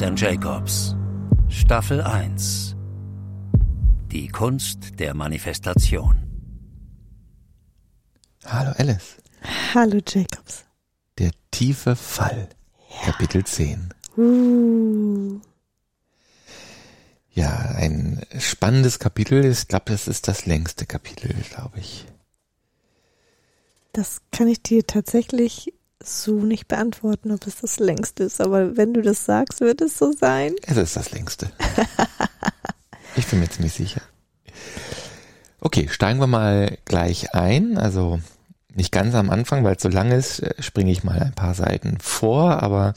And Jacobs. Staffel 1. Die Kunst der Manifestation. Hallo Alice. Hallo Jacobs. Der tiefe Fall. Ja. Kapitel 10. Uh. Ja, ein spannendes Kapitel. Ich glaube, das ist das längste Kapitel, glaube ich. Das kann ich dir tatsächlich so nicht beantworten, ob es das längste ist. Aber wenn du das sagst, wird es so sein. Es ist das längste. ich bin mir ziemlich sicher. Okay, steigen wir mal gleich ein. Also nicht ganz am Anfang, weil es so lang ist, äh, springe ich mal ein paar Seiten vor, aber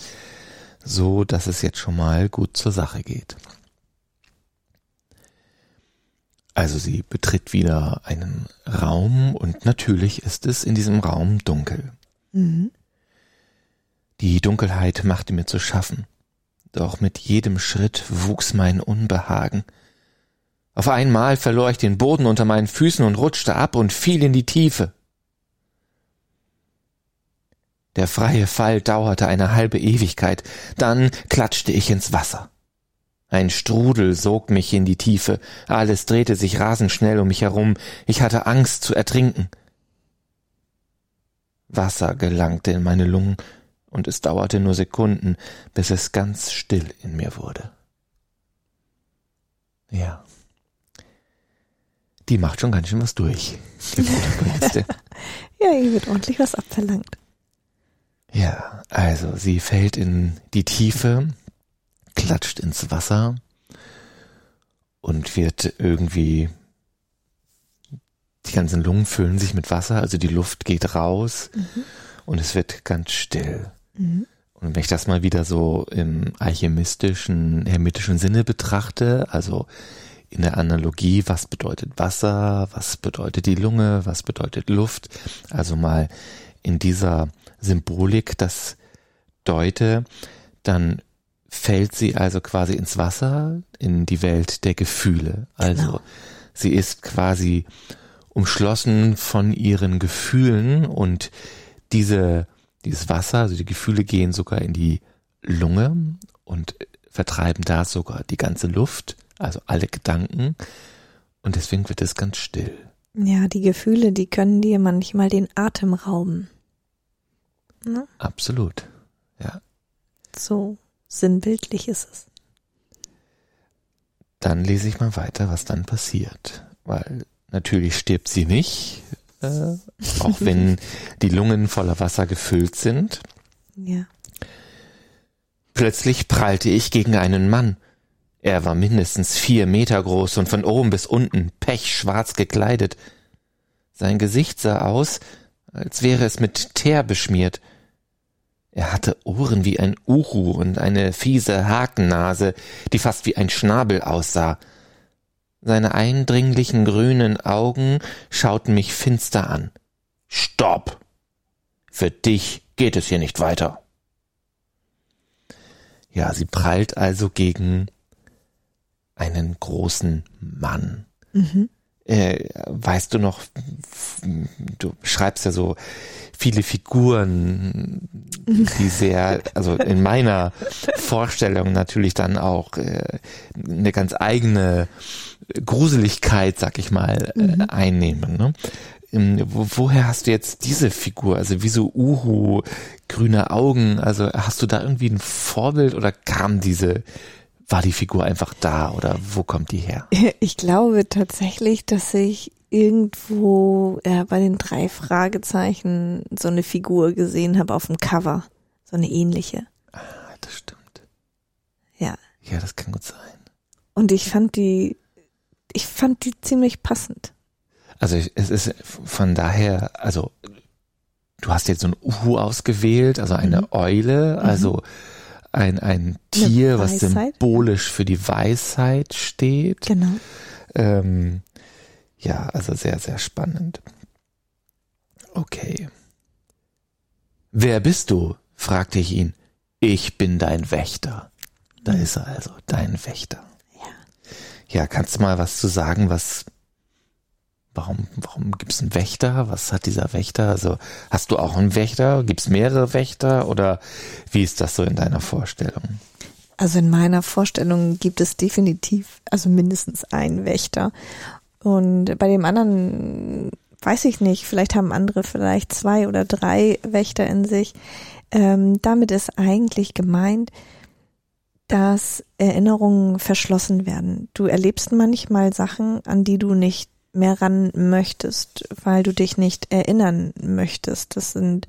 so, dass es jetzt schon mal gut zur Sache geht. Also sie betritt wieder einen Raum und natürlich ist es in diesem Raum dunkel. Mhm. Die Dunkelheit machte mir zu schaffen, doch mit jedem Schritt wuchs mein Unbehagen. Auf einmal verlor ich den Boden unter meinen Füßen und rutschte ab und fiel in die Tiefe. Der freie Fall dauerte eine halbe Ewigkeit, dann klatschte ich ins Wasser. Ein Strudel sog mich in die Tiefe, alles drehte sich rasend schnell um mich herum, ich hatte Angst zu ertrinken. Wasser gelangte in meine Lungen, und es dauerte nur Sekunden, bis es ganz still in mir wurde. Ja. Die macht schon ganz schön was durch, die ja, ihr wird ordentlich was abverlangt. Ja, also sie fällt in die Tiefe, klatscht ins Wasser und wird irgendwie die ganzen Lungen füllen sich mit Wasser, also die Luft geht raus mhm. und es wird ganz still. Mhm. Und wenn ich das mal wieder so im alchemistischen, hermetischen Sinne betrachte, also in der Analogie, was bedeutet Wasser, was bedeutet die Lunge, was bedeutet Luft, also mal in dieser Symbolik das deute, dann fällt sie also quasi ins Wasser, in die Welt der Gefühle. Also genau. sie ist quasi umschlossen von ihren Gefühlen und diese, dieses Wasser, also die Gefühle gehen sogar in die Lunge und vertreiben da sogar die ganze Luft, also alle Gedanken. Und deswegen wird es ganz still. Ja, die Gefühle, die können dir manchmal den Atem rauben. Ne? Absolut, ja. So sinnbildlich ist es. Dann lese ich mal weiter, was dann passiert. Weil natürlich stirbt sie nicht, äh, auch wenn die Lungen voller Wasser gefüllt sind. Ja. Plötzlich prallte ich gegen einen Mann. Er war mindestens vier Meter groß und von oben bis unten pechschwarz gekleidet. Sein Gesicht sah aus, als wäre es mit Teer beschmiert. Er hatte Ohren wie ein Uhu und eine fiese Hakennase, die fast wie ein Schnabel aussah. Seine eindringlichen grünen Augen schauten mich finster an. Stopp! Für dich geht es hier nicht weiter. Ja, sie prallt also gegen einen großen Mann. Mhm. Äh, weißt du noch, du schreibst ja so viele Figuren, die sehr, also in meiner Vorstellung natürlich dann auch äh, eine ganz eigene Gruseligkeit, sag ich mal, äh, mhm. einnehmen. Ne? Ähm, woher hast du jetzt diese Figur? Also wieso Uhu, grüne Augen? Also hast du da irgendwie ein Vorbild oder kam diese war die Figur einfach da oder wo kommt die her? Ich glaube tatsächlich, dass ich irgendwo ja, bei den drei Fragezeichen so eine Figur gesehen habe auf dem Cover. So eine ähnliche. Ah, das stimmt. Ja. Ja, das kann gut sein. Und ich fand die, ich fand die ziemlich passend. Also es ist von daher, also du hast jetzt so ein Uhu ausgewählt, also eine mhm. Eule, also mhm ein, ein Tier, was symbolisch für die Weisheit steht. Genau. Ähm, ja, also sehr, sehr spannend. Okay. Wer bist du? fragte ich ihn. Ich bin dein Wächter. Da mhm. ist er also, dein Wächter. Ja. Ja, kannst du mal was zu sagen, was warum, warum gibt es einen Wächter? Was hat dieser Wächter? Also hast du auch einen Wächter? Gibt es mehrere Wächter oder wie ist das so in deiner Vorstellung? Also in meiner Vorstellung gibt es definitiv, also mindestens einen Wächter. Und bei dem anderen weiß ich nicht, vielleicht haben andere vielleicht zwei oder drei Wächter in sich. Ähm, damit ist eigentlich gemeint, dass Erinnerungen verschlossen werden. Du erlebst manchmal Sachen, an die du nicht mehr ran möchtest, weil du dich nicht erinnern möchtest. Das sind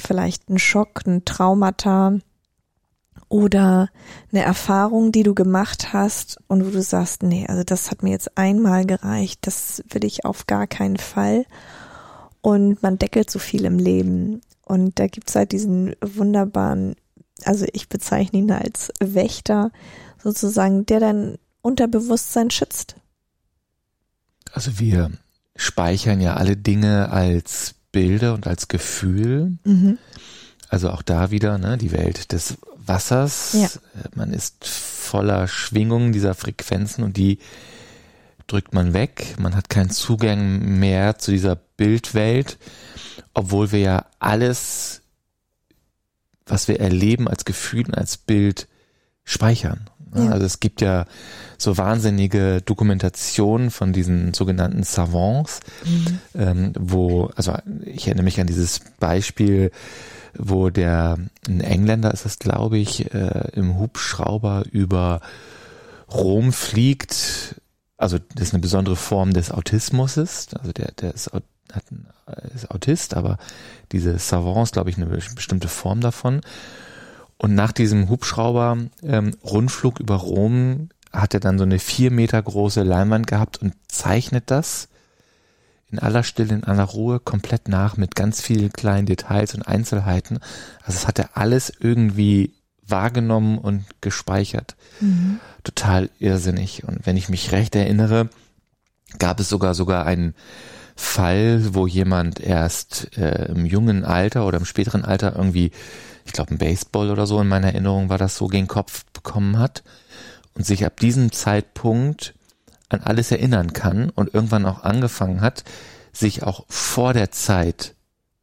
vielleicht ein Schock, ein Traumata oder eine Erfahrung, die du gemacht hast und wo du sagst, nee, also das hat mir jetzt einmal gereicht, das will ich auf gar keinen Fall. Und man deckelt so viel im Leben. Und da gibt's halt diesen wunderbaren also ich bezeichne ihn als Wächter sozusagen, der dein Unterbewusstsein schützt. Also wir speichern ja alle Dinge als Bilder und als Gefühl. Mhm. Also auch da wieder, ne, die Welt des Wassers. Ja. Man ist voller Schwingungen dieser Frequenzen und die drückt man weg. Man hat keinen Zugang mehr zu dieser Bildwelt, obwohl wir ja alles was wir erleben als Gefühl und als Bild speichern. Ja. Also es gibt ja so wahnsinnige Dokumentationen von diesen sogenannten Savants, mhm. ähm, wo, also ich erinnere mich an dieses Beispiel, wo der, ein Engländer ist das, glaube ich, äh, im Hubschrauber über Rom fliegt. Also das ist eine besondere Form des Autismus ist. Also der, der ist, hat ist Autist, aber diese Savants, glaube ich, eine bestimmte Form davon. Und nach diesem Hubschrauber ähm, Rundflug über Rom hat er dann so eine vier Meter große Leinwand gehabt und zeichnet das in aller Stille, in aller Ruhe komplett nach mit ganz vielen kleinen Details und Einzelheiten. Also das hat er alles irgendwie wahrgenommen und gespeichert. Mhm. Total irrsinnig. Und wenn ich mich recht erinnere, gab es sogar sogar einen Fall, wo jemand erst äh, im jungen Alter oder im späteren Alter irgendwie, ich glaube ein Baseball oder so in meiner Erinnerung war das so, gegen Kopf bekommen hat und sich ab diesem Zeitpunkt an alles erinnern kann und irgendwann auch angefangen hat, sich auch vor der Zeit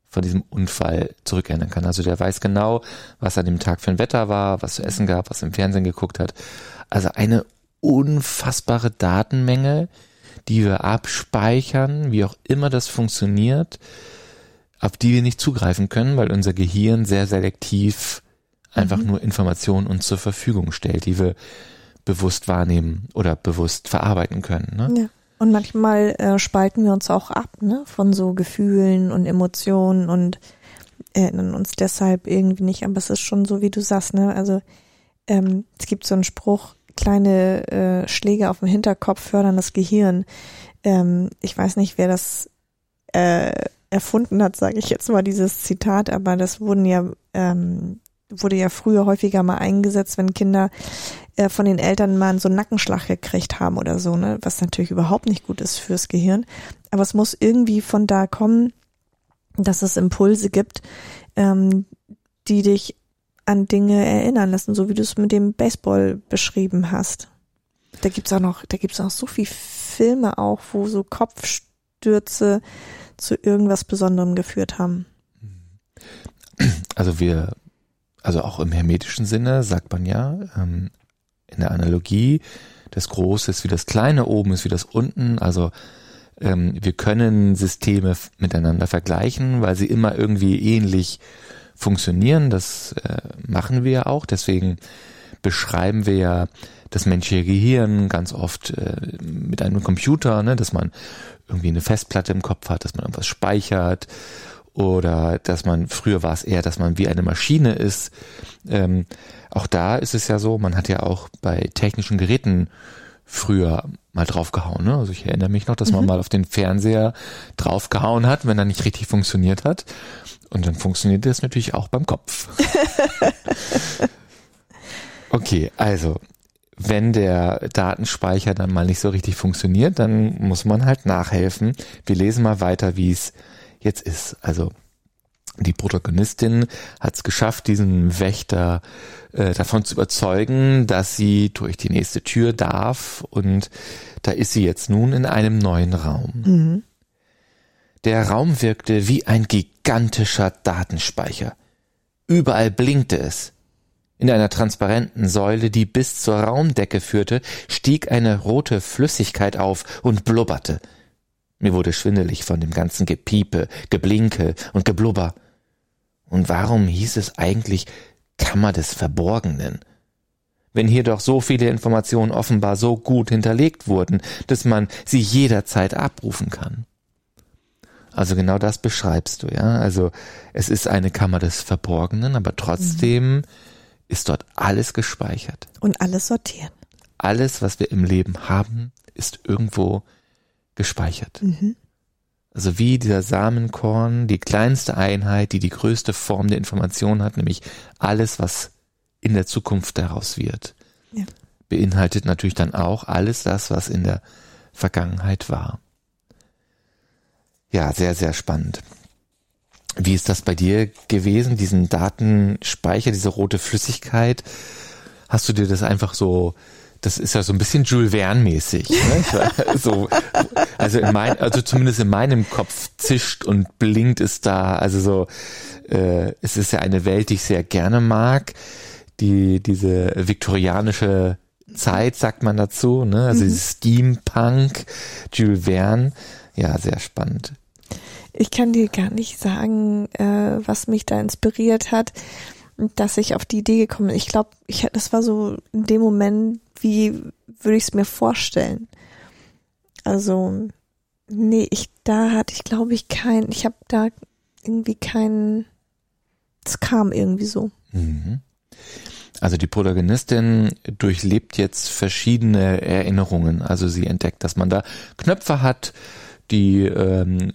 von diesem Unfall zurückerinnern kann. Also der weiß genau, was an dem Tag für ein Wetter war, was zu essen gab, was im Fernsehen geguckt hat. Also eine unfassbare Datenmenge, die wir abspeichern, wie auch immer das funktioniert, auf die wir nicht zugreifen können, weil unser Gehirn sehr selektiv einfach mhm. nur Informationen uns zur Verfügung stellt, die wir bewusst wahrnehmen oder bewusst verarbeiten können. Ne? Ja. Und manchmal äh, spalten wir uns auch ab, ne, von so Gefühlen und Emotionen und erinnern uns deshalb irgendwie nicht. Aber es ist schon so, wie du sagst, ne, also ähm, es gibt so einen Spruch, kleine äh, Schläge auf dem Hinterkopf fördern das Gehirn. Ähm, ich weiß nicht, wer das äh, erfunden hat, sage ich jetzt mal dieses Zitat, aber das wurden ja ähm, wurde ja früher häufiger mal eingesetzt, wenn Kinder äh, von den Eltern mal so einen Nackenschlag gekriegt haben oder so, ne, was natürlich überhaupt nicht gut ist fürs Gehirn. Aber es muss irgendwie von da kommen, dass es Impulse gibt, ähm, die dich an Dinge erinnern lassen, so wie du es mit dem Baseball beschrieben hast. Da gibt's auch noch, da gibt's auch so viel Filme auch, wo so Kopfstürze zu irgendwas Besonderem geführt haben. Also wir, also auch im hermetischen Sinne sagt man ja, ähm, in der Analogie, das Große ist wie das Kleine, oben ist wie das unten, also ähm, wir können Systeme miteinander vergleichen, weil sie immer irgendwie ähnlich funktionieren. Das äh, machen wir ja auch. Deswegen beschreiben wir ja das menschliche Gehirn ganz oft äh, mit einem Computer, ne, dass man irgendwie eine Festplatte im Kopf hat, dass man irgendwas speichert oder dass man, früher war es eher, dass man wie eine Maschine ist. Ähm, auch da ist es ja so, man hat ja auch bei technischen Geräten früher mal draufgehauen. Ne? Also ich erinnere mich noch, dass man mhm. mal auf den Fernseher draufgehauen hat, wenn er nicht richtig funktioniert hat. Und dann funktioniert das natürlich auch beim Kopf. okay, also wenn der Datenspeicher dann mal nicht so richtig funktioniert, dann muss man halt nachhelfen. Wir lesen mal weiter, wie es jetzt ist. Also die Protagonistin hat es geschafft, diesen Wächter äh, davon zu überzeugen, dass sie durch die nächste Tür darf und da ist sie jetzt nun in einem neuen Raum. Mhm. Der Raum wirkte wie ein gigantischer Datenspeicher. Überall blinkte es. In einer transparenten Säule, die bis zur Raumdecke führte, stieg eine rote Flüssigkeit auf und blubberte. Mir wurde schwindelig von dem ganzen Gepiepe, Geblinke und Geblubber. Und warum hieß es eigentlich Kammer des Verborgenen? Wenn hier doch so viele Informationen offenbar so gut hinterlegt wurden, dass man sie jederzeit abrufen kann. Also genau das beschreibst du, ja. Also es ist eine Kammer des Verborgenen, aber trotzdem mhm. Ist dort alles gespeichert. Und alles sortiert. Alles, was wir im Leben haben, ist irgendwo gespeichert. Mhm. Also wie dieser Samenkorn, die kleinste Einheit, die die größte Form der Information hat, nämlich alles, was in der Zukunft daraus wird. Ja. Beinhaltet natürlich dann auch alles das, was in der Vergangenheit war. Ja, sehr, sehr spannend. Wie ist das bei dir gewesen, diesen Datenspeicher, diese rote Flüssigkeit? Hast du dir das einfach so, das ist ja so ein bisschen Jules Verne-mäßig. Ne? so, also, in mein, also zumindest in meinem Kopf zischt und blinkt es da. Also so, äh, es ist ja eine Welt, die ich sehr gerne mag. Die, diese viktorianische Zeit, sagt man dazu, ne? Also mhm. Steampunk, Jules Verne. Ja, sehr spannend. Ich kann dir gar nicht sagen, äh, was mich da inspiriert hat, dass ich auf die Idee gekommen bin. Ich glaube, ich, das war so in dem Moment, wie würde ich es mir vorstellen. Also, nee, ich, da hatte ich, glaube ich, kein, ich habe da irgendwie keinen, es kam irgendwie so. Mhm. Also die Protagonistin durchlebt jetzt verschiedene Erinnerungen. Also sie entdeckt, dass man da Knöpfe hat, die ähm,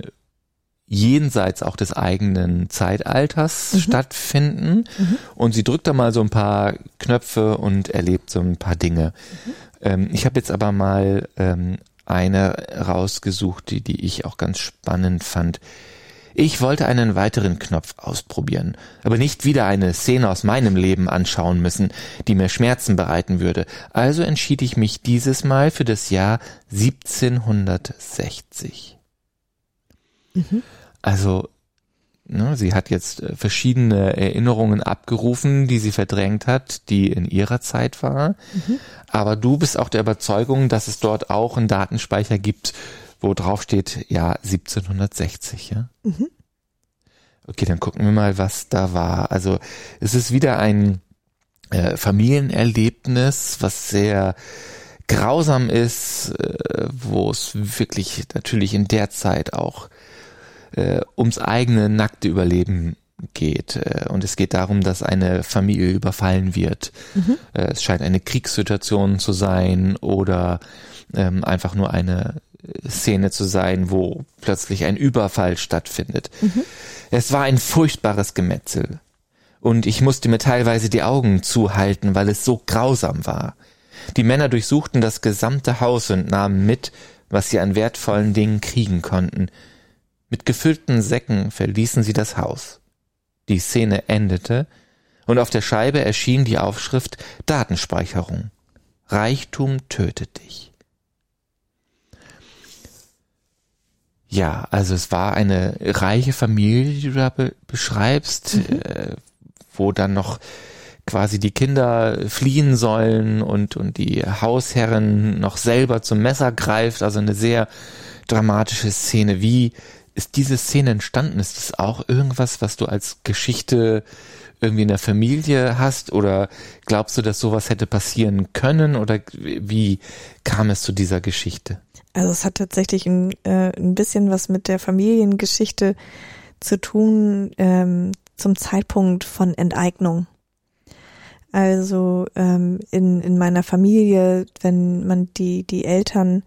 jenseits auch des eigenen Zeitalters mhm. stattfinden. Mhm. Und sie drückt da mal so ein paar Knöpfe und erlebt so ein paar Dinge. Mhm. Ähm, ich habe jetzt aber mal ähm, eine rausgesucht, die, die ich auch ganz spannend fand. Ich wollte einen weiteren Knopf ausprobieren, aber nicht wieder eine Szene aus meinem Leben anschauen müssen, die mir Schmerzen bereiten würde. Also entschied ich mich dieses Mal für das Jahr 1760. Mhm. Also, ne, sie hat jetzt äh, verschiedene Erinnerungen abgerufen, die sie verdrängt hat, die in ihrer Zeit war. Mhm. Aber du bist auch der Überzeugung, dass es dort auch einen Datenspeicher gibt, wo drauf steht, ja, 1760, ja? Mhm. Okay, dann gucken wir mal, was da war. Also, es ist wieder ein äh, Familienerlebnis, was sehr grausam ist, äh, wo es wirklich natürlich in der Zeit auch äh, ums eigene nackte Überleben geht. Äh, und es geht darum, dass eine Familie überfallen wird. Mhm. Äh, es scheint eine Kriegssituation zu sein oder ähm, einfach nur eine Szene zu sein, wo plötzlich ein Überfall stattfindet. Mhm. Es war ein furchtbares Gemetzel. Und ich musste mir teilweise die Augen zuhalten, weil es so grausam war. Die Männer durchsuchten das gesamte Haus und nahmen mit, was sie an wertvollen Dingen kriegen konnten. Mit gefüllten Säcken verließen sie das Haus. Die Szene endete, und auf der Scheibe erschien die Aufschrift Datenspeicherung. Reichtum tötet dich. Ja, also es war eine reiche Familie, die du da be beschreibst, mhm. äh, wo dann noch quasi die Kinder fliehen sollen und, und die Hausherrin noch selber zum Messer greift. Also eine sehr dramatische Szene. Wie ist diese Szene entstanden? Ist das auch irgendwas, was du als Geschichte irgendwie in der Familie hast? Oder glaubst du, dass sowas hätte passieren können? Oder wie kam es zu dieser Geschichte? Also es hat tatsächlich ein, äh, ein bisschen was mit der Familiengeschichte zu tun ähm, zum Zeitpunkt von Enteignung. Also ähm, in, in meiner Familie, wenn man die, die Eltern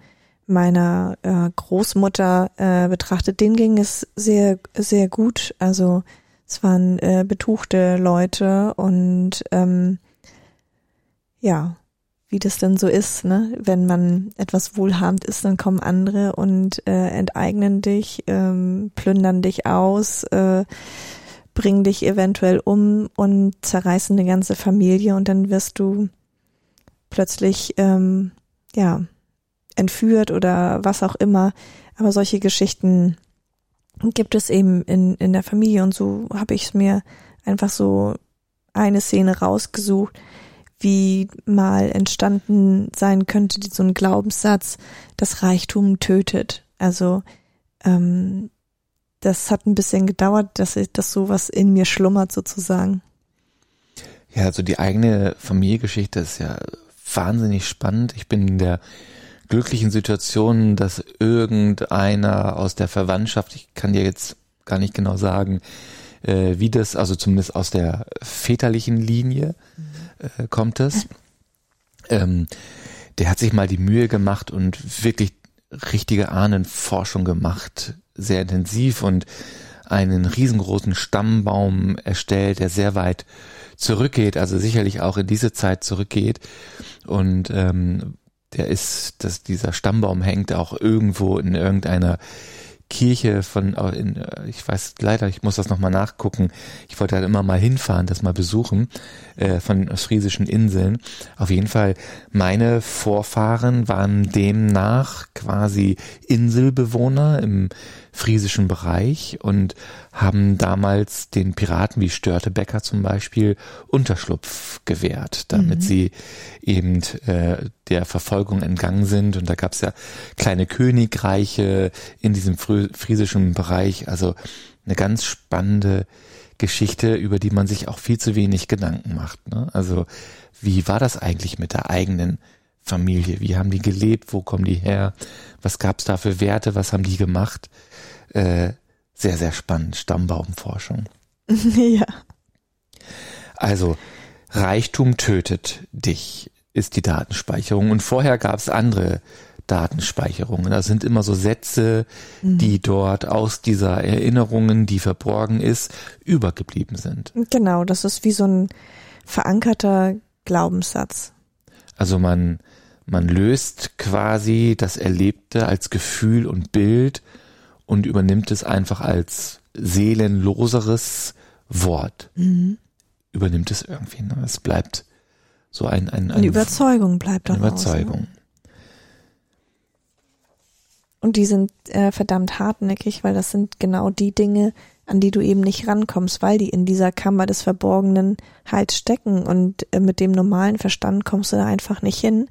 meiner äh, Großmutter äh, betrachtet, denen ging es sehr, sehr gut. Also es waren äh, betuchte Leute und ähm, ja, wie das denn so ist, ne? Wenn man etwas wohlhabend ist, dann kommen andere und äh, enteignen dich, ähm, plündern dich aus, äh, bringen dich eventuell um und zerreißen eine ganze Familie und dann wirst du plötzlich ähm, ja entführt oder was auch immer. Aber solche Geschichten gibt es eben in, in der Familie und so habe ich es mir einfach so eine Szene rausgesucht, wie mal entstanden sein könnte, so ein Glaubenssatz, das Reichtum tötet. Also ähm, das hat ein bisschen gedauert, dass, ich, dass sowas in mir schlummert sozusagen. Ja, also die eigene Familiengeschichte ist ja wahnsinnig spannend. Ich bin in der glücklichen Situation, dass irgendeiner aus der Verwandtschaft, ich kann dir jetzt gar nicht genau sagen, äh, wie das, also zumindest aus der väterlichen Linie äh, kommt es. Ähm, der hat sich mal die Mühe gemacht und wirklich richtige Ahnenforschung gemacht, sehr intensiv und einen riesengroßen Stammbaum erstellt, der sehr weit zurückgeht, also sicherlich auch in diese Zeit zurückgeht. Und ähm, der ist, dass dieser Stammbaum hängt auch irgendwo in irgendeiner Kirche von, in, äh, ich weiß leider, ich muss das nochmal nachgucken. Ich wollte halt immer mal hinfahren, das mal besuchen, äh, von den ostfriesischen Inseln. Auf jeden Fall, meine Vorfahren waren demnach quasi Inselbewohner im friesischen Bereich und haben damals den Piraten wie Störtebecker zum Beispiel Unterschlupf gewährt, damit mhm. sie eben äh, der Verfolgung entgangen sind. Und da gab es ja kleine Königreiche in diesem friesischen Bereich. Also eine ganz spannende Geschichte, über die man sich auch viel zu wenig Gedanken macht. Ne? Also wie war das eigentlich mit der eigenen Familie? Wie haben die gelebt? Wo kommen die her? Was gab es da für Werte? Was haben die gemacht? Äh, sehr, sehr spannend. Stammbaumforschung. ja. Also, Reichtum tötet dich, ist die Datenspeicherung. Und vorher gab es andere Datenspeicherungen. Das sind immer so Sätze, mhm. die dort aus dieser Erinnerungen, die verborgen ist, übergeblieben sind. Genau, das ist wie so ein verankerter Glaubenssatz. Also man, man löst quasi das Erlebte als Gefühl und Bild und übernimmt es einfach als seelenloseres Wort. Mhm. Übernimmt es irgendwie. Ne? Es bleibt so ein, ein, ein eine Überzeugung bleibt daraus. Eine Überzeugung. Ne? Und die sind äh, verdammt hartnäckig, weil das sind genau die Dinge, an die du eben nicht rankommst, weil die in dieser Kammer des Verborgenen halt stecken und äh, mit dem normalen Verstand kommst du da einfach nicht hin.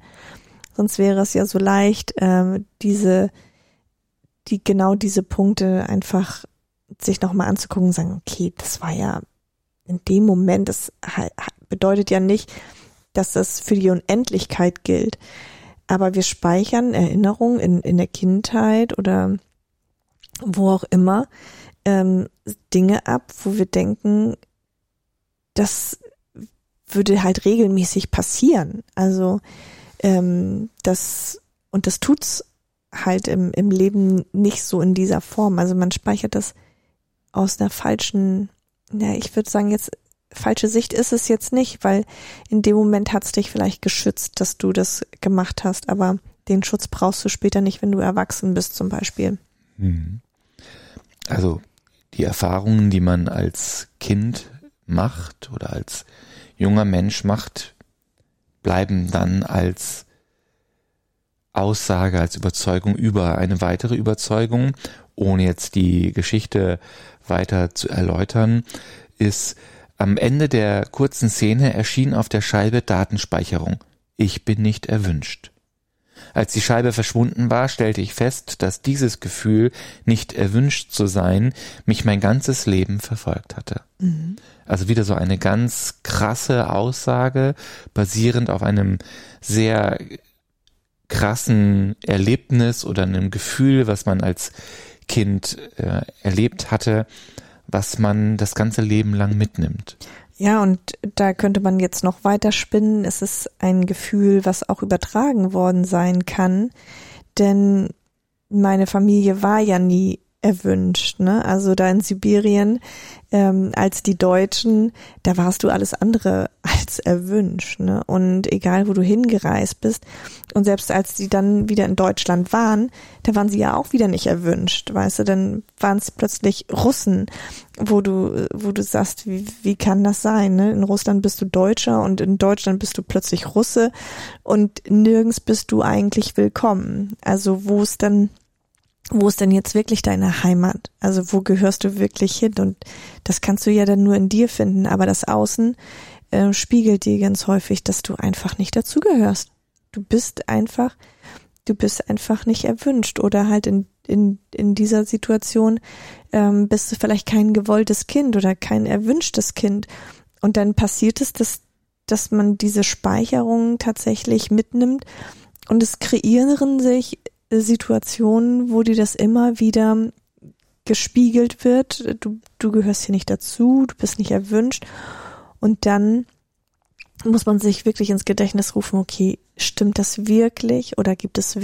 Sonst wäre es ja so leicht, äh, diese die genau diese Punkte einfach sich nochmal anzugucken und sagen, okay, das war ja in dem Moment, das bedeutet ja nicht, dass das für die Unendlichkeit gilt. Aber wir speichern Erinnerungen in, in der Kindheit oder wo auch immer ähm, Dinge ab, wo wir denken, das würde halt regelmäßig passieren. Also ähm, das und das tut's halt im, im Leben nicht so in dieser Form. Also man speichert das aus einer falschen, ja, ich würde sagen jetzt, falsche Sicht ist es jetzt nicht, weil in dem Moment hat es dich vielleicht geschützt, dass du das gemacht hast, aber den Schutz brauchst du später nicht, wenn du erwachsen bist zum Beispiel. Mhm. Also die Erfahrungen, die man als Kind macht oder als junger Mensch macht, bleiben dann als Aussage, als Überzeugung über eine weitere Überzeugung, ohne jetzt die Geschichte weiter zu erläutern, ist am Ende der kurzen Szene erschien auf der Scheibe Datenspeicherung. Ich bin nicht erwünscht. Als die Scheibe verschwunden war, stellte ich fest, dass dieses Gefühl, nicht erwünscht zu sein, mich mein ganzes Leben verfolgt hatte. Mhm. Also wieder so eine ganz krasse Aussage, basierend auf einem sehr krassen Erlebnis oder einem Gefühl, was man als Kind äh, erlebt hatte, was man das ganze Leben lang mitnimmt. Ja, und da könnte man jetzt noch weiter spinnen. Es ist ein Gefühl, was auch übertragen worden sein kann, denn meine Familie war ja nie erwünscht. Ne? Also da in Sibirien ähm, als die Deutschen, da warst du alles andere als erwünscht. Ne? Und egal, wo du hingereist bist, und selbst als die dann wieder in Deutschland waren, da waren sie ja auch wieder nicht erwünscht, weißt du, dann waren es plötzlich Russen, wo du, wo du sagst, wie, wie kann das sein? Ne? In Russland bist du Deutscher und in Deutschland bist du plötzlich Russe und nirgends bist du eigentlich willkommen. Also wo es dann wo ist denn jetzt wirklich deine Heimat? Also wo gehörst du wirklich hin? Und das kannst du ja dann nur in dir finden, aber das Außen äh, spiegelt dir ganz häufig, dass du einfach nicht dazugehörst. Du bist einfach, du bist einfach nicht erwünscht oder halt in, in, in dieser Situation ähm, bist du vielleicht kein gewolltes Kind oder kein erwünschtes Kind. Und dann passiert es, dass, dass man diese Speicherung tatsächlich mitnimmt und es kreieren sich Situationen, wo dir das immer wieder gespiegelt wird. Du, du gehörst hier nicht dazu, du bist nicht erwünscht. Und dann muss man sich wirklich ins Gedächtnis rufen, okay, stimmt das wirklich oder gibt es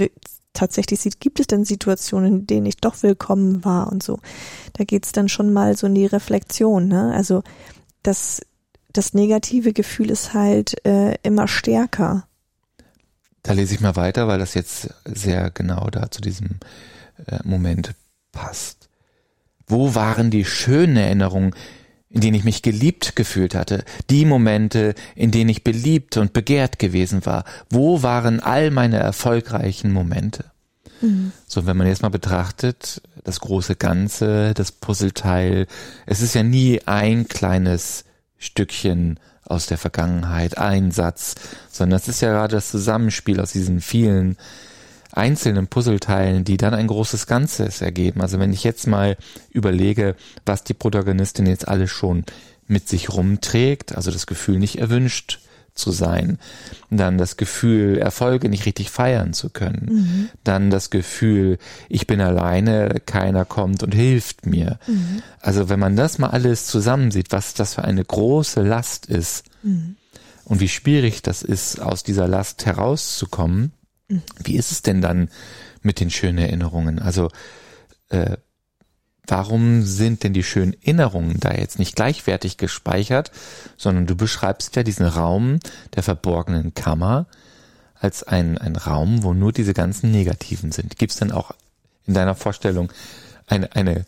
tatsächlich, gibt es denn Situationen, in denen ich doch willkommen war und so. Da geht's dann schon mal so in die Reflexion, ne? Also das, das negative Gefühl ist halt äh, immer stärker. Da lese ich mal weiter, weil das jetzt sehr genau da zu diesem äh, Moment passt. Wo waren die schönen Erinnerungen, in denen ich mich geliebt gefühlt hatte, die Momente, in denen ich beliebt und begehrt gewesen war. Wo waren all meine erfolgreichen Momente? Mhm. So, wenn man jetzt mal betrachtet, das große Ganze, das Puzzleteil, es ist ja nie ein kleines Stückchen aus der Vergangenheit, ein Satz, sondern es ist ja gerade das Zusammenspiel aus diesen vielen einzelnen Puzzleteilen, die dann ein großes Ganzes ergeben. Also wenn ich jetzt mal überlege, was die Protagonistin jetzt alles schon mit sich rumträgt, also das Gefühl nicht erwünscht zu sein, dann das Gefühl, Erfolge nicht richtig feiern zu können, mhm. dann das Gefühl, ich bin alleine, keiner kommt und hilft mir. Mhm. Also wenn man das mal alles zusammensieht, was das für eine große Last ist mhm. und wie schwierig das ist, aus dieser Last herauszukommen, wie ist es denn dann mit den schönen Erinnerungen? Also äh, warum sind denn die schönen Erinnerungen da jetzt nicht gleichwertig gespeichert, sondern du beschreibst ja diesen Raum der verborgenen Kammer als ein, ein Raum, wo nur diese ganzen Negativen sind. Gibt es denn auch in deiner Vorstellung eine, eine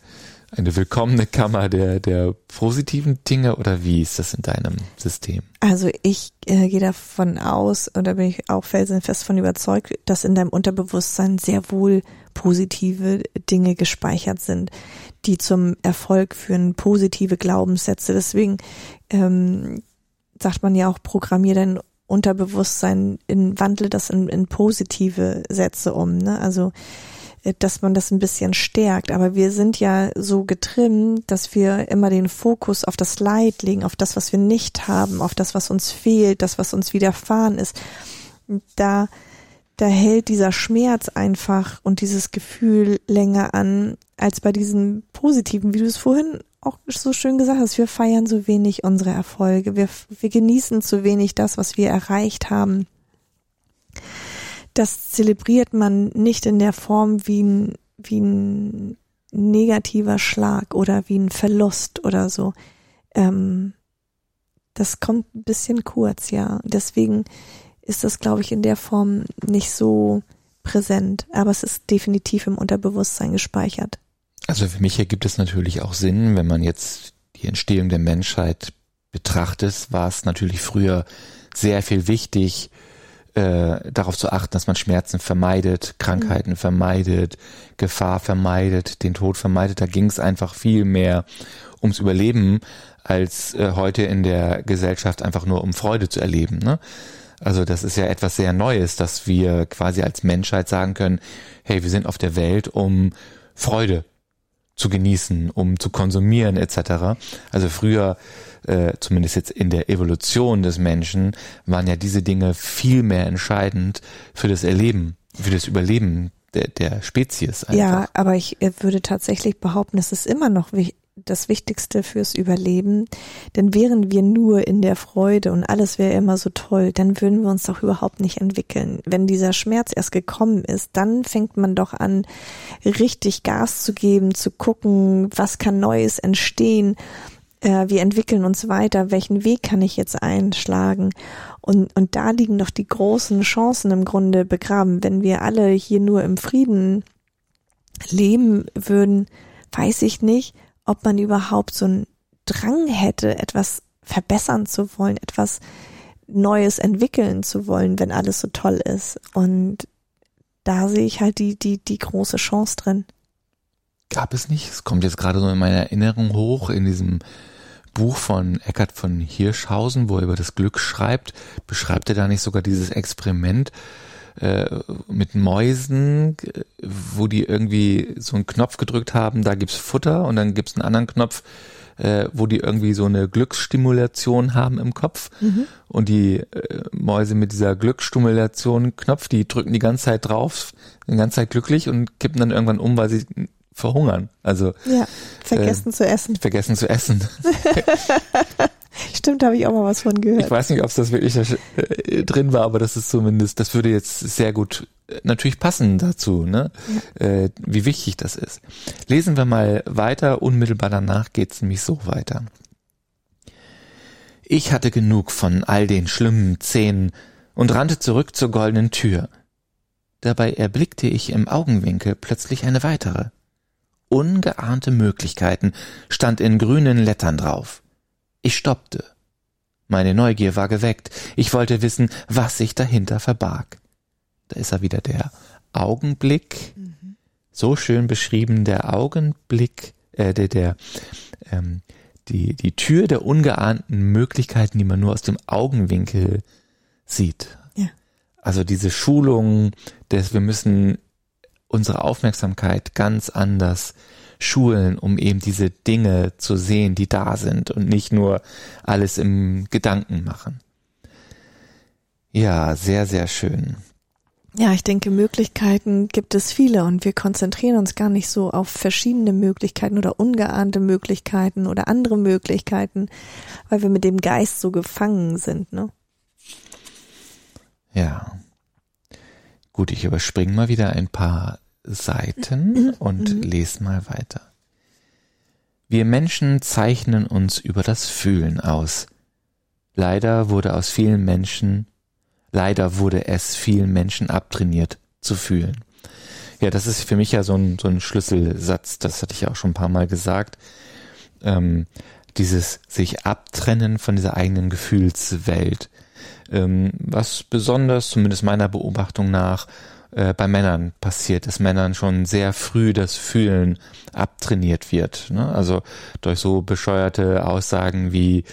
eine willkommene Kammer der, der positiven Dinge oder wie ist das in deinem System? Also ich äh, gehe davon aus, und da bin ich auch felsenfest von überzeugt, dass in deinem Unterbewusstsein sehr wohl positive Dinge gespeichert sind, die zum Erfolg führen, positive Glaubenssätze. Deswegen ähm, sagt man ja auch, programmier dein Unterbewusstsein in, wandle das in, in positive Sätze um. Ne? Also dass man das ein bisschen stärkt. Aber wir sind ja so getrimmt, dass wir immer den Fokus auf das Leid legen, auf das, was wir nicht haben, auf das, was uns fehlt, das, was uns widerfahren ist. Da, da hält dieser Schmerz einfach und dieses Gefühl länger an, als bei diesen positiven, wie du es vorhin auch so schön gesagt hast, wir feiern so wenig unsere Erfolge, wir, wir genießen zu wenig das, was wir erreicht haben das zelebriert man nicht in der Form wie ein, wie ein negativer Schlag oder wie ein Verlust oder so. Ähm, das kommt ein bisschen kurz, ja. Deswegen ist das, glaube ich, in der Form nicht so präsent, aber es ist definitiv im Unterbewusstsein gespeichert. Also für mich ergibt es natürlich auch Sinn, wenn man jetzt die Entstehung der Menschheit betrachtet, war es natürlich früher sehr viel wichtig, äh, darauf zu achten, dass man Schmerzen vermeidet, Krankheiten mhm. vermeidet, Gefahr vermeidet, den Tod vermeidet. Da ging es einfach viel mehr ums Überleben, als äh, heute in der Gesellschaft einfach nur um Freude zu erleben. Ne? Also das ist ja etwas sehr Neues, dass wir quasi als Menschheit sagen können, hey, wir sind auf der Welt, um Freude zu genießen, um zu konsumieren etc. Also früher äh, zumindest jetzt in der Evolution des Menschen, waren ja diese Dinge viel mehr entscheidend für das Erleben, für das Überleben der, der Spezies. Einfach. Ja, aber ich äh, würde tatsächlich behaupten, es ist immer noch das Wichtigste fürs Überleben. Denn wären wir nur in der Freude und alles wäre immer so toll, dann würden wir uns doch überhaupt nicht entwickeln. Wenn dieser Schmerz erst gekommen ist, dann fängt man doch an, richtig Gas zu geben, zu gucken, was kann Neues entstehen äh, wir entwickeln uns weiter, welchen Weg kann ich jetzt einschlagen? Und, und da liegen doch die großen Chancen im Grunde begraben. Wenn wir alle hier nur im Frieden leben würden, weiß ich nicht, ob man überhaupt so einen Drang hätte, etwas verbessern zu wollen, etwas Neues entwickeln zu wollen, wenn alles so toll ist. Und da sehe ich halt die, die, die große Chance drin. Gab es nicht? Es kommt jetzt gerade so in meiner Erinnerung hoch in diesem Buch von Eckhard von Hirschhausen, wo er über das Glück schreibt, beschreibt er da nicht sogar dieses Experiment äh, mit Mäusen, wo die irgendwie so einen Knopf gedrückt haben, da gibt's Futter und dann gibt's einen anderen Knopf, äh, wo die irgendwie so eine Glücksstimulation haben im Kopf. Mhm. Und die äh, Mäuse mit dieser Glücksstimulation-Knopf, die drücken die ganze Zeit drauf, die ganze Zeit glücklich und kippen dann irgendwann um, weil sie verhungern. Also ja, vergessen äh, zu essen. Vergessen zu essen. Stimmt, habe ich auch mal was von gehört. Ich weiß nicht, ob das wirklich äh, drin war, aber das ist zumindest, das würde jetzt sehr gut äh, natürlich passen dazu, ne? Ja. Äh, wie wichtig das ist. Lesen wir mal weiter. Unmittelbar danach geht's nämlich so weiter. Ich hatte genug von all den schlimmen Szenen und rannte zurück zur goldenen Tür. Dabei erblickte ich im Augenwinkel plötzlich eine weitere. Ungeahnte Möglichkeiten stand in grünen Lettern drauf. Ich stoppte. Meine Neugier war geweckt. Ich wollte wissen, was sich dahinter verbarg. Da ist er wieder der Augenblick. Mhm. So schön beschrieben, der Augenblick, äh, der, der ähm, die, die Tür der ungeahnten Möglichkeiten, die man nur aus dem Augenwinkel sieht. Ja. Also diese Schulung, dass wir müssen unsere Aufmerksamkeit ganz anders schulen, um eben diese Dinge zu sehen, die da sind und nicht nur alles im Gedanken machen. Ja, sehr, sehr schön. Ja, ich denke, Möglichkeiten gibt es viele und wir konzentrieren uns gar nicht so auf verschiedene Möglichkeiten oder ungeahnte Möglichkeiten oder andere Möglichkeiten, weil wir mit dem Geist so gefangen sind, ne? Ja. Gut, ich überspringe mal wieder ein paar Seiten mhm. und mhm. lese mal weiter. Wir Menschen zeichnen uns über das Fühlen aus. Leider wurde aus vielen Menschen, leider wurde es vielen Menschen abtrainiert zu fühlen. Ja, das ist für mich ja so ein, so ein Schlüsselsatz, das hatte ich ja auch schon ein paar Mal gesagt. Ähm, dieses sich abtrennen von dieser eigenen Gefühlswelt. Ähm, was besonders, zumindest meiner Beobachtung nach, äh, bei Männern passiert, dass Männern schon sehr früh das Fühlen abtrainiert wird. Ne? Also durch so bescheuerte Aussagen wie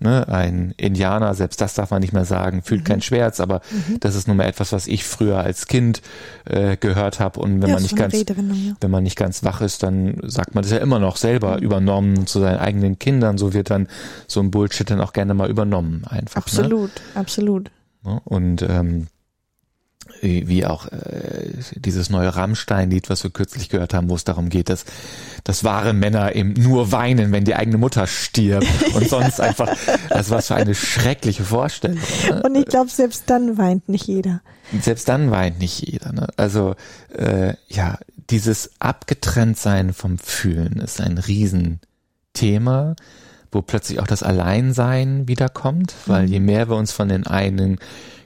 ne, ein Indianer, selbst das darf man nicht mehr sagen, fühlt mhm. kein Schmerz, aber mhm. das ist nun mal etwas, was ich früher als Kind äh, gehört habe und wenn ja, man nicht ganz, ja. wenn man nicht ganz wach ist, dann sagt man das ja immer noch selber mhm. übernommen zu seinen eigenen Kindern. So wird dann so ein Bullshit dann auch gerne mal übernommen, einfach. Ne? Absolut, ne? absolut. Und ähm, wie auch äh, dieses neue Rammstein-Lied, was wir kürzlich gehört haben, wo es darum geht, dass, dass wahre Männer eben nur weinen, wenn die eigene Mutter stirbt und sonst einfach, das war so eine schreckliche Vorstellung. Ne? Und ich glaube, selbst dann weint nicht jeder. Selbst dann weint nicht jeder. Ne? Also äh, ja, dieses Abgetrenntsein vom Fühlen ist ein Riesenthema, wo plötzlich auch das Alleinsein wiederkommt, weil mhm. je mehr wir uns von den eigenen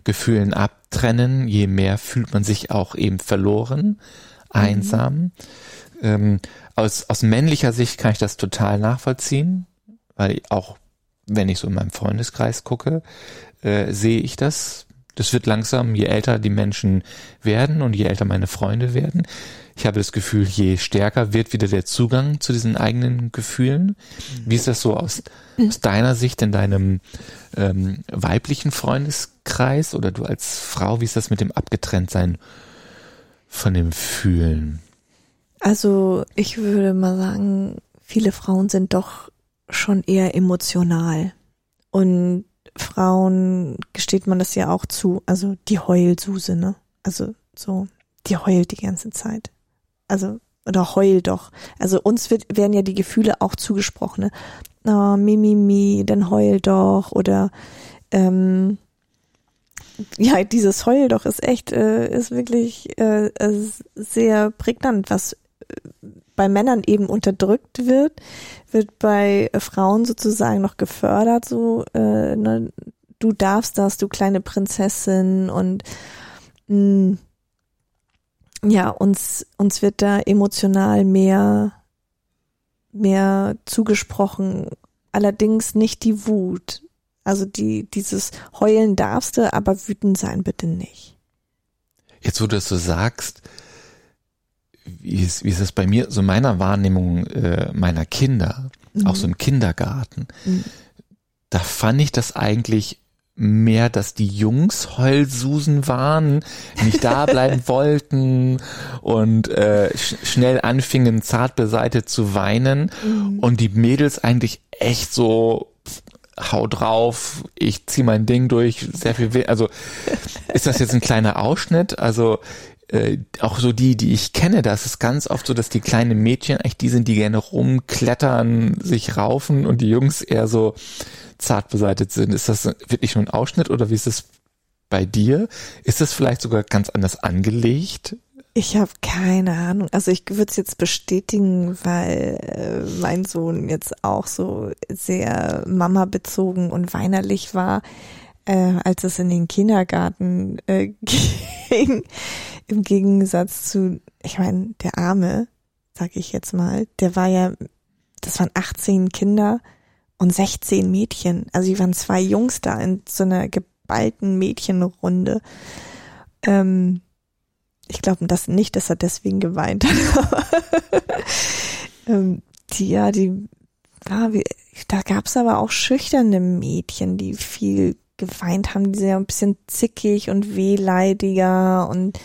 Gefühlen abtrennen, je mehr fühlt man sich auch eben verloren, mhm. einsam. Mhm. Ähm, aus, aus männlicher Sicht kann ich das total nachvollziehen, weil auch wenn ich so in meinem Freundeskreis gucke, äh, sehe ich das. Das wird langsam, je älter die Menschen werden und je älter meine Freunde werden. Ich habe das Gefühl, je stärker wird wieder der Zugang zu diesen eigenen Gefühlen. Wie ist das so aus, aus deiner Sicht in deinem ähm, weiblichen Freundeskreis oder du als Frau, wie ist das mit dem Abgetrenntsein von dem Fühlen? Also ich würde mal sagen, viele Frauen sind doch schon eher emotional. Und Frauen gesteht man das ja auch zu, also die Heulsuse, ne? Also so, die heult die ganze Zeit. Also, oder heul doch. Also uns wird, werden ja die Gefühle auch zugesprochen, ne? oh, mi, mi, mi, dann heul doch oder ähm, ja, dieses Heul doch ist echt, äh, ist wirklich äh, sehr prägnant, was äh, bei Männern eben unterdrückt wird, wird bei Frauen sozusagen noch gefördert, so, äh, ne, du darfst das, du kleine Prinzessin und mh, mm, ja, uns, uns wird da emotional mehr mehr zugesprochen, allerdings nicht die Wut. Also die, dieses Heulen darfst du, aber wütend sein bitte nicht. Jetzt, wo du das so sagst, wie ist, wie ist das bei mir, so meiner Wahrnehmung äh, meiner Kinder? mhm. auch so im Kindergarten. Mhm. Da fand ich das eigentlich mehr, dass die Jungs Heulsusen waren, nicht da bleiben wollten und äh, sch schnell anfingen, zart beseitet zu weinen mhm. und die Mädels eigentlich echt so hau drauf, ich zieh mein Ding durch, sehr viel, We also ist das jetzt ein kleiner Ausschnitt? Also äh, auch so die, die ich kenne, das ist ganz oft so, dass die kleinen Mädchen eigentlich die sind, die gerne rumklettern, sich raufen und die Jungs eher so zart beseitigt sind. Ist das wirklich nur ein Ausschnitt oder wie ist es bei dir? Ist das vielleicht sogar ganz anders angelegt? Ich habe keine Ahnung. Also ich würde es jetzt bestätigen, weil äh, mein Sohn jetzt auch so sehr Mama bezogen und weinerlich war, äh, als es in den Kindergarten äh, ging. Im Gegensatz zu, ich meine, der Arme, sag ich jetzt mal, der war ja, das waren 18 Kinder und 16 Mädchen. Also die waren zwei Jungs da in so einer geballten Mädchenrunde. Ähm, ich glaube das nicht, dass er deswegen geweint hat. ähm, die, ja, die, ja, wie, da gab's aber auch schüchterne Mädchen, die viel geweint haben, die sehr ein bisschen zickig und wehleidiger und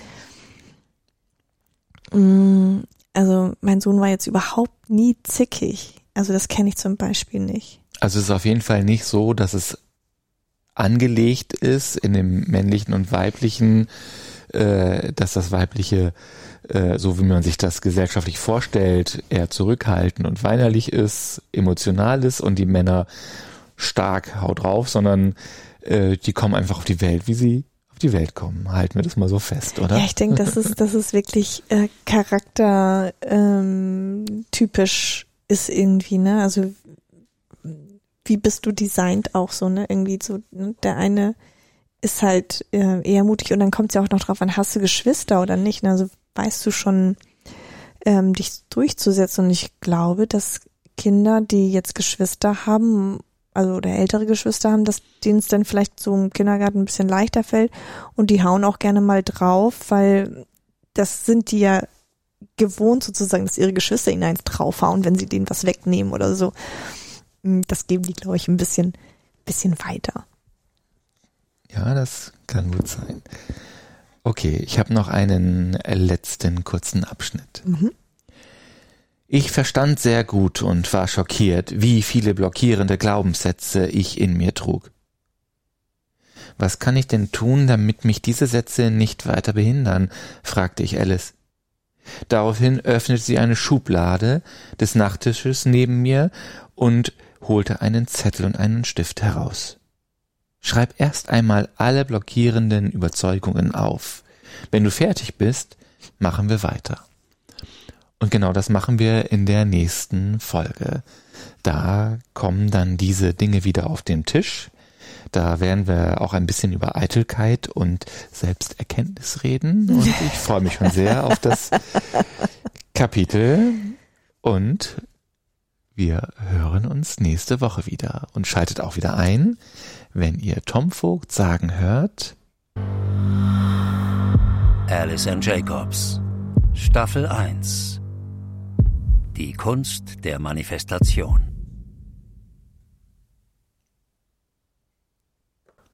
mm, also mein Sohn war jetzt überhaupt nie zickig. Also das kenne ich zum Beispiel nicht. Also es ist auf jeden Fall nicht so, dass es angelegt ist in dem männlichen und weiblichen, äh, dass das weibliche, äh, so wie man sich das gesellschaftlich vorstellt, eher zurückhaltend und weinerlich ist, emotional ist und die Männer stark haut drauf, sondern äh, die kommen einfach auf die Welt, wie sie auf die Welt kommen. Halten wir das mal so fest, oder? Ja, ich denke, das ist, das ist wirklich äh, charaktertypisch ähm, ist irgendwie, ne? Also wie bist du designt auch so, ne? Irgendwie so, ne? der eine ist halt äh, eher mutig und dann kommt es ja auch noch drauf an, hast du Geschwister oder nicht? Ne? Also weißt du schon, ähm, dich durchzusetzen. Und ich glaube, dass Kinder, die jetzt Geschwister haben, also oder ältere Geschwister haben, dass denen es dann vielleicht so im Kindergarten ein bisschen leichter fällt und die hauen auch gerne mal drauf, weil das sind die ja gewohnt sozusagen, dass ihre Geschwister ihnen eins draufhauen, wenn sie denen was wegnehmen oder so. Hm, das geben die, glaube ich, ein bisschen, bisschen weiter. Ja, das kann gut sein. Okay, ich habe noch einen letzten kurzen Abschnitt. Mhm. Ich verstand sehr gut und war schockiert, wie viele blockierende Glaubenssätze ich in mir trug. Was kann ich denn tun, damit mich diese Sätze nicht weiter behindern? fragte ich Alice. Daraufhin öffnete sie eine Schublade des Nachttisches neben mir und holte einen Zettel und einen Stift heraus. Schreib erst einmal alle blockierenden Überzeugungen auf. Wenn du fertig bist, machen wir weiter. Und genau das machen wir in der nächsten Folge. Da kommen dann diese Dinge wieder auf den Tisch. Da werden wir auch ein bisschen über Eitelkeit und Selbsterkenntnis reden. Und ich freue mich schon sehr auf das Kapitel. Und wir hören uns nächste Woche wieder und schaltet auch wieder ein, wenn ihr Tom Vogt sagen hört. Alice and Jacobs Staffel 1 Die Kunst der Manifestation